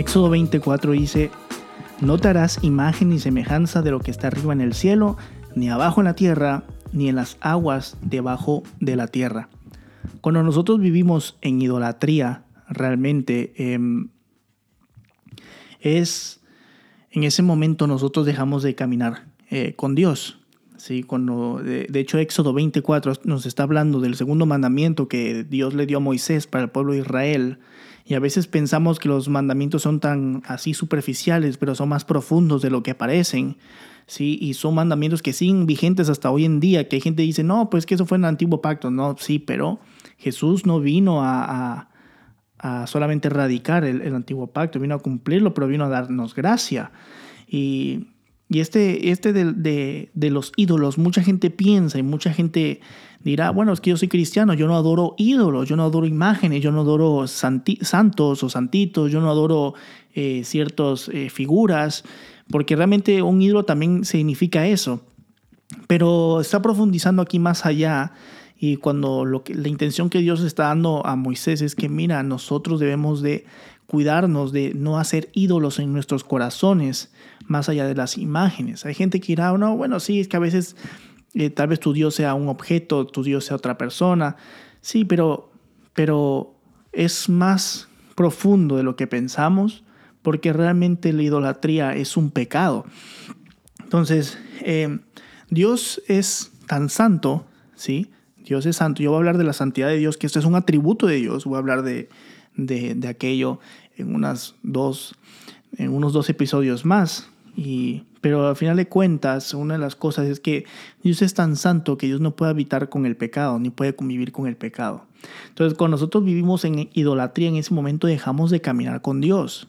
Éxodo 24 dice, no te harás imagen ni semejanza de lo que está arriba en el cielo, ni abajo en la tierra, ni en las aguas debajo de la tierra. Cuando nosotros vivimos en idolatría, realmente em, es en ese momento nosotros dejamos de caminar eh, con Dios. ¿sí? Cuando, de, de, hecho, Éxodo 24 nos está hablando del segundo mandamiento que Dios le dio a Moisés para el pueblo de Israel y a veces pensamos que los mandamientos son tan así superficiales, pero son más profundos de lo que parecen. ¿sí? Y son mandamientos que siguen vigentes hasta hoy en día, que hay gente que dice, no, pues que eso fue en el antiguo pacto. No, sí, pero Jesús no vino a, a, solamente erradicar el, el, antiguo pacto, vino a cumplirlo, pero vino a darnos gracia. Y, y este, este de, de, de los ídolos, mucha gente piensa y mucha gente dirá, bueno, es que yo soy cristiano, yo no adoro ídolos, yo no adoro imágenes, yo no adoro santos o santitos, yo no adoro eh, ciertas eh, figuras, porque realmente un ídolo también significa eso. Pero está profundizando aquí más allá y cuando lo que, la intención que Dios está dando a Moisés es que, mira, nosotros debemos de cuidarnos de no hacer ídolos en nuestros corazones más allá de las imágenes. Hay gente que dirá, no, bueno, sí, es que a veces eh, tal vez tu Dios sea un objeto, tu Dios sea otra persona. Sí, pero, pero es más profundo de lo que pensamos porque realmente la idolatría es un pecado. Entonces, eh, Dios es tan santo, ¿sí? Dios es santo. Yo voy a hablar de la santidad de Dios, que esto es un atributo de Dios. Voy a hablar de, de, de aquello en, unas dos, en unos dos episodios más. Y, pero al final de cuentas, una de las cosas es que Dios es tan santo que Dios no puede habitar con el pecado, ni puede convivir con el pecado. Entonces, cuando nosotros vivimos en idolatría, en ese momento dejamos de caminar con Dios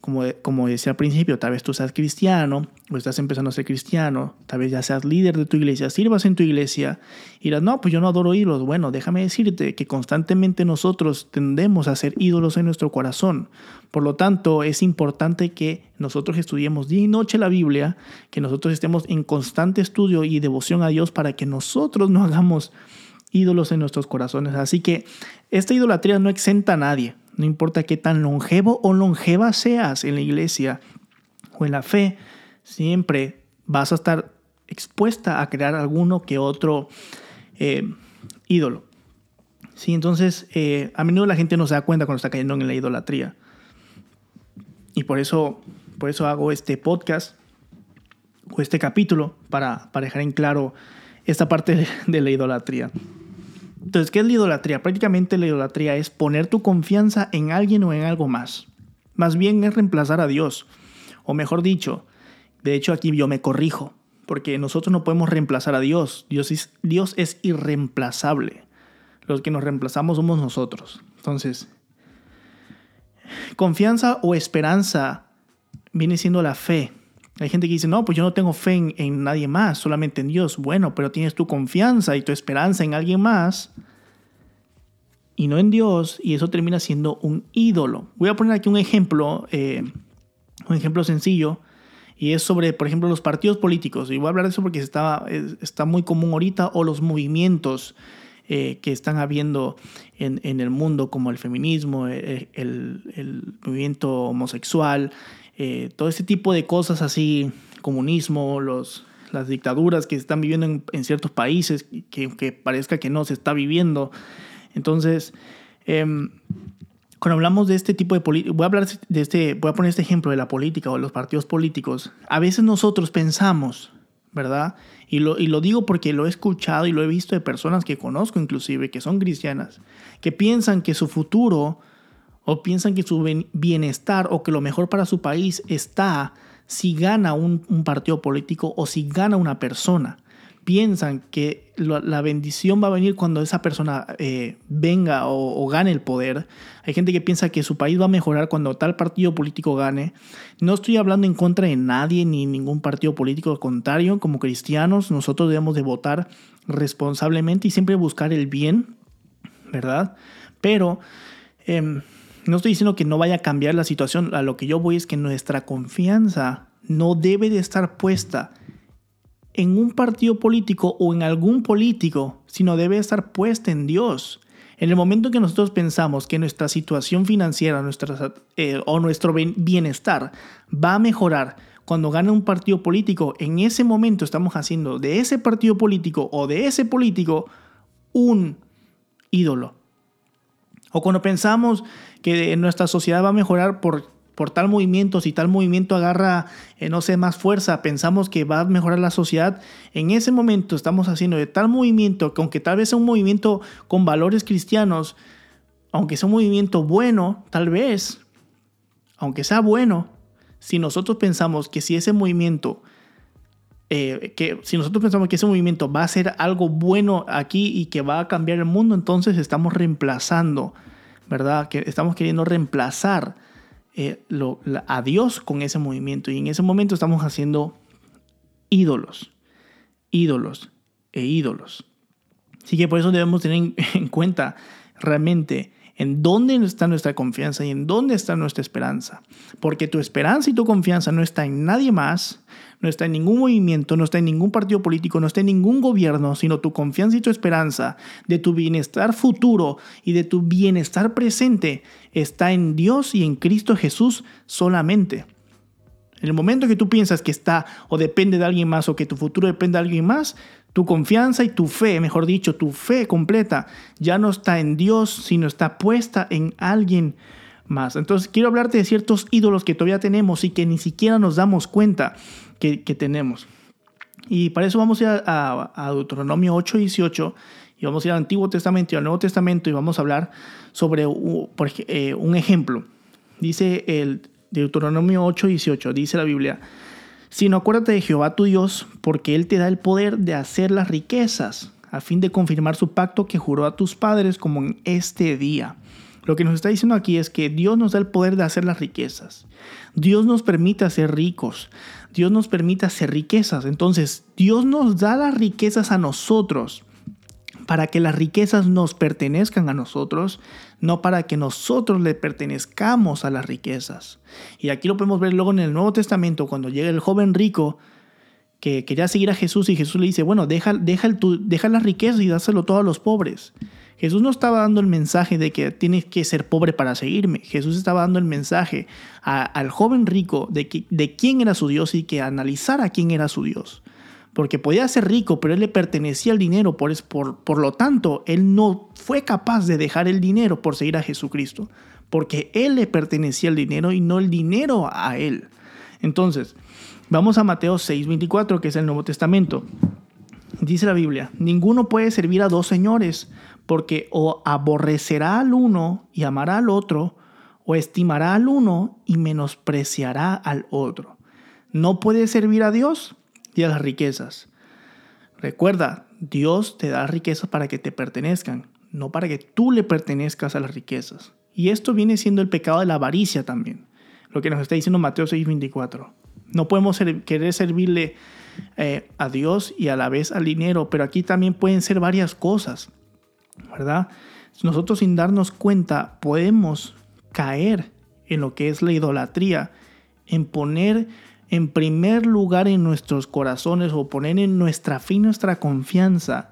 como, como decía al principio, tal vez tú seas cristiano o estás empezando a ser cristiano, tal vez ya seas líder de tu iglesia, sirvas en tu iglesia y dirás, no, pues yo no adoro ídolos. Bueno, déjame decirte que constantemente nosotros tendemos a ser ídolos en nuestro corazón. Por lo tanto, es importante que nosotros estudiemos día y noche la Biblia, que nosotros estemos en constante estudio y devoción a Dios para que nosotros no hagamos ídolos en nuestros corazones. Así que esta idolatría no exenta a nadie. No importa qué tan longevo o longeva seas en la iglesia o en la fe, siempre vas a estar expuesta a crear alguno que otro eh, ídolo. Sí, entonces, eh, a menudo la gente no se da cuenta cuando está cayendo en la idolatría. Y por eso, por eso hago este podcast o este capítulo para, para dejar en claro esta parte de la idolatría. Entonces, ¿qué es la idolatría? Prácticamente la idolatría es poner tu confianza en alguien o en algo más. Más bien es reemplazar a Dios. O mejor dicho, de hecho aquí yo me corrijo, porque nosotros no podemos reemplazar a Dios. Dios es, Dios es irreemplazable. Los que nos reemplazamos somos nosotros. Entonces, confianza o esperanza viene siendo la fe. Hay gente que dice, no, pues yo no tengo fe en, nadie más, solamente en Dios. Bueno, pero tienes tu confianza y tu esperanza en alguien más y no en Dios, y eso termina siendo un ídolo. Voy a poner aquí un ejemplo, eh, un ejemplo sencillo, y es sobre, por ejemplo, los partidos políticos. Y voy a hablar de eso porque está, está muy común ahorita, o los movimientos eh, que están habiendo en, en, el mundo, como el feminismo, eh, el, el movimiento homosexual, eh, todo ese tipo de cosas así, comunismo, los, las dictaduras que se están viviendo en, ciertos países, que aunque parezca que no se está viviendo. Entonces, em, cuando hablamos de este tipo de política, voy a hablar de este, voy a poner este ejemplo de la política o de los partidos políticos. A veces nosotros pensamos, ¿verdad? Y lo, y lo digo porque lo he escuchado y lo he visto de personas que conozco inclusive, que son cristianas, que piensan que su futuro o piensan que su bienestar o que lo mejor para su país está si gana un, partido político o si gana una persona. Piensan que la bendición va a venir cuando esa persona eh, venga o, gane el poder. Hay gente que piensa que su país va a mejorar cuando tal partido político gane. No estoy hablando en contra de nadie ni ningún partido político. Al contrario, como cristianos, nosotros debemos de votar responsablemente y siempre buscar el bien, ¿verdad? Pero em, no estoy diciendo que no vaya a cambiar la situación, a lo que yo voy es que nuestra confianza no debe de estar puesta en un partido político o en algún político, sino debe estar puesta en Dios. En el momento que nosotros pensamos que nuestra situación financiera nuestra, eh, o nuestro bienestar va a mejorar cuando gana un partido político, en ese momento estamos haciendo de ese partido político o de ese político un ídolo. O cuando pensamos que nuestra sociedad va a mejorar por, por tal movimiento, si tal movimiento agarra, eh, no sé, más fuerza, pensamos que va a mejorar la sociedad, en ese momento estamos haciendo de tal movimiento, que aunque tal vez sea un movimiento con valores cristianos, aunque sea un movimiento bueno, tal vez, aunque sea bueno, si nosotros pensamos que si ese movimiento eh, que si nosotros pensamos que ese movimiento va a ser algo bueno aquí y que va a cambiar el mundo, entonces estamos reemplazando, ¿verdad? Que estamos queriendo reemplazar eh, a Dios con ese movimiento. Y en ese momento estamos haciendo ídolos, ídolos e ídolos. Así que por eso debemos tener en cuenta realmente en dónde está nuestra confianza y en dónde está nuestra esperanza. Porque tu esperanza y tu confianza no está en nadie más, no está en ningún movimiento, no está en ningún partido político, no está en ningún gobierno, sino tu confianza y tu esperanza de tu bienestar futuro y de tu bienestar presente está en Dios y en Cristo Jesús solamente. En el momento que tú piensas que está o depende de alguien más o que tu futuro depende de alguien más, tu confianza y tu fe, mejor dicho, tu fe completa, ya no está en Dios, sino está puesta en alguien más. Entonces quiero hablarte de ciertos ídolos que todavía tenemos y que ni siquiera nos damos cuenta que, tenemos. Y para eso vamos a ir a, Deuteronomio 8, 18 y vamos a ir al Antiguo Testamento y al Nuevo Testamento y vamos a hablar sobre eh, un ejemplo. Dice el Deuteronomio 8, 18, dice la Biblia, sino acuérdate de Jehová tu Dios, porque Él te da el poder de hacer las riquezas, a fin de confirmar su pacto que juró a tus padres como en este día. Lo que nos está diciendo aquí es que Dios nos da el poder de hacer las riquezas. Dios nos permite ser ricos. Dios nos permite hacer riquezas. Entonces, Dios nos da las riquezas a nosotros para que las riquezas nos pertenezcan a nosotros, no para que nosotros le pertenezcamos a las riquezas. Y aquí lo podemos ver luego en el Nuevo Testamento, cuando llega el joven rico que quería seguir a Jesús y Jesús le dice, bueno, deja, deja, el, deja las riquezas y dáselo todo a los pobres. Jesús no estaba dando el mensaje de que tienes que ser pobre para seguirme. Jesús estaba dando el mensaje al joven rico de, de quién era su Dios y que analizara quién era su Dios porque podía ser rico, pero él le pertenecía el dinero, por, por, por lo tanto, él no fue capaz de dejar el dinero por seguir a Jesucristo, porque él le pertenecía el dinero y no el dinero a él. Entonces, vamos a Mateo 6:24, que es el Nuevo Testamento. Dice la Biblia, ninguno puede servir a dos señores, porque o aborrecerá al uno y amará al otro, o estimará al uno y menospreciará al otro. No puede servir a Dios y a las riquezas. Recuerda, Dios te da riquezas para que te pertenezcan, no para que tú le pertenezcas a las riquezas. Y esto viene siendo el pecado de la avaricia también, lo que nos está diciendo Mateo 6:24. No podemos querer servirle eh, a Dios y a la vez al dinero, pero aquí también pueden ser varias cosas, ¿verdad? Nosotros sin darnos cuenta podemos caer en lo que es la idolatría, en poner en primer lugar en nuestros corazones o poner en nuestra y nuestra confianza,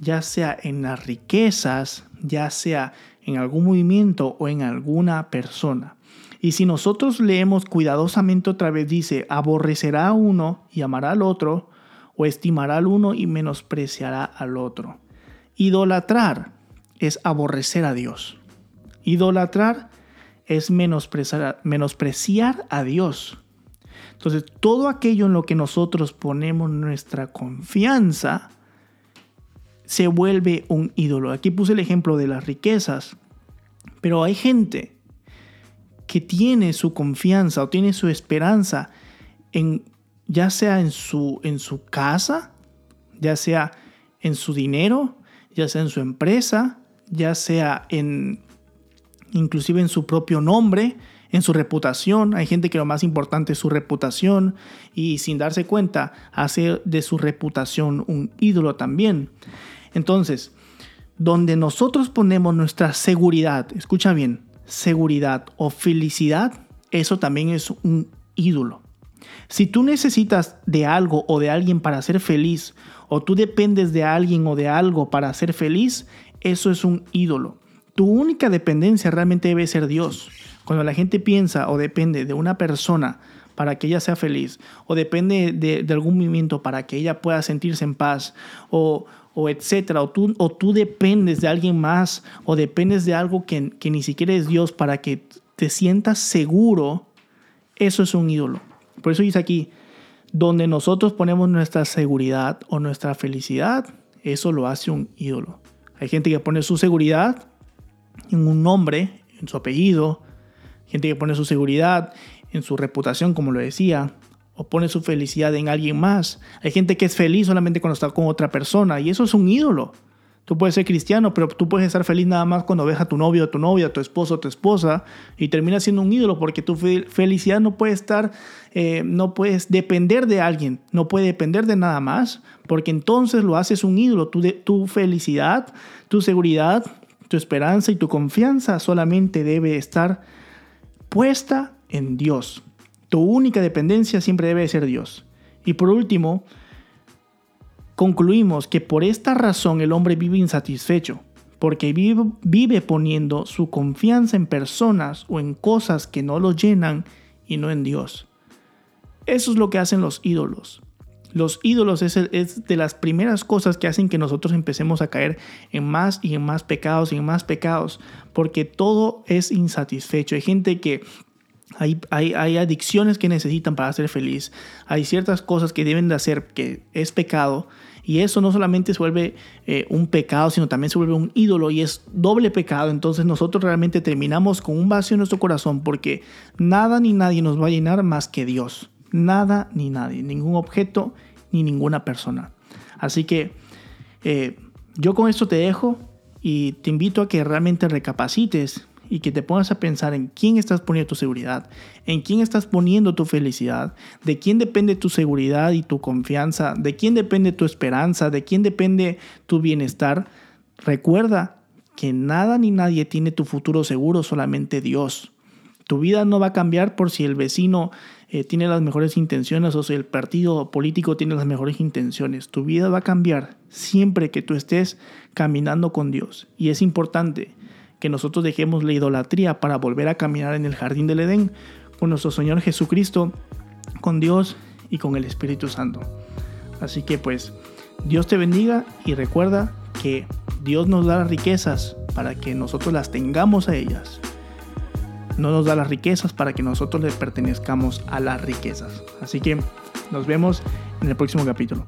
ya sea en las riquezas, ya sea en algún movimiento o en alguna persona. Y si nosotros leemos cuidadosamente otra vez, dice, aborrecerá a uno y amará al otro, o estimará al uno y menospreciará al otro. Idolatrar es aborrecer a Dios. Idolatrar es menospreciar, menospreciar a Dios. Entonces, todo aquello en lo que nosotros ponemos nuestra confianza se vuelve un ídolo. Aquí puse el ejemplo de las riquezas, pero hay gente que tiene su confianza o tiene su esperanza en ya sea en su, en su casa, ya sea en su dinero, ya sea en su empresa, ya sea en inclusive en su propio nombre, en su reputación. Hay gente que lo más importante es su reputación y sin darse cuenta hace de su reputación un ídolo también. Entonces, donde nosotros ponemos nuestra seguridad, escucha bien, seguridad o felicidad, eso también es un ídolo. Si tú necesitas de algo o de alguien para ser feliz, o tú dependes de alguien o de algo para ser feliz, eso es un ídolo. Tu única dependencia realmente debe ser Dios. Cuando la gente piensa o depende de una persona para que ella sea feliz, o depende de, algún movimiento para que ella pueda sentirse en paz, o, o etcétera, o tú, o tú dependes de alguien más, o dependes de algo que, que ni siquiera es Dios para que te sientas seguro, eso es un ídolo. Por eso dice aquí, donde nosotros ponemos nuestra seguridad o nuestra felicidad, eso lo hace un ídolo. Hay gente que pone su seguridad en un nombre, en su apellido, gente que pone su seguridad en su reputación, como lo decía, o pone su felicidad en alguien más. Hay gente que es feliz solamente cuando está con otra persona y eso es un ídolo. Tú puedes ser cristiano, pero tú puedes estar feliz nada más cuando ves a tu novio, a tu novia, a tu esposo, a tu esposa y termina siendo un ídolo porque tu felicidad no puede estar, eh, no puedes depender de alguien, no puede depender de nada más porque entonces lo haces un ídolo. Tu, tu felicidad, tu seguridad, tu esperanza y tu confianza solamente debe estar puesta en Dios. Tu única dependencia siempre debe ser Dios. Y por último, concluimos que por esta razón el hombre vive insatisfecho, porque vive, poniendo su confianza en personas o en cosas que no lo llenan y no en Dios. Eso es lo que hacen los ídolos. Los ídolos es, de las primeras cosas que hacen que nosotros empecemos a caer en más y en más pecados y en más pecados, porque todo es insatisfecho. Hay gente que hay, hay, adicciones que necesitan para ser feliz. Hay ciertas cosas que deben de hacer que es pecado. Y eso no solamente se vuelve eh, un pecado, sino también se vuelve un ídolo y es doble pecado. Entonces nosotros realmente terminamos con un vacío en nuestro corazón porque nada ni nadie nos va a llenar más que Dios. Nada ni nadie, ningún objeto ni ninguna persona. Así que eh, yo con esto te dejo y te invito a que realmente recapacites y que te pongas a pensar en quién estás poniendo tu seguridad, en quién estás poniendo tu felicidad, de quién depende tu seguridad y tu confianza, de quién depende tu esperanza, de quién depende tu bienestar. Recuerda que nada ni nadie tiene tu futuro seguro, solamente Dios. Tu vida no va a cambiar por si el vecino eh, tiene las mejores intenciones o si el partido político tiene las mejores intenciones. Tu vida va a cambiar siempre que tú estés caminando con Dios. Y es importante que nosotros dejemos la idolatría para volver a caminar en el jardín del Edén con nuestro Señor Jesucristo, con Dios y con el Espíritu Santo. Así que pues Dios te bendiga y recuerda que Dios nos da las riquezas para que nosotros las tengamos a ellas. No nos da las riquezas para que nosotros le pertenezcamos a las riquezas. Así que nos vemos en el próximo capítulo.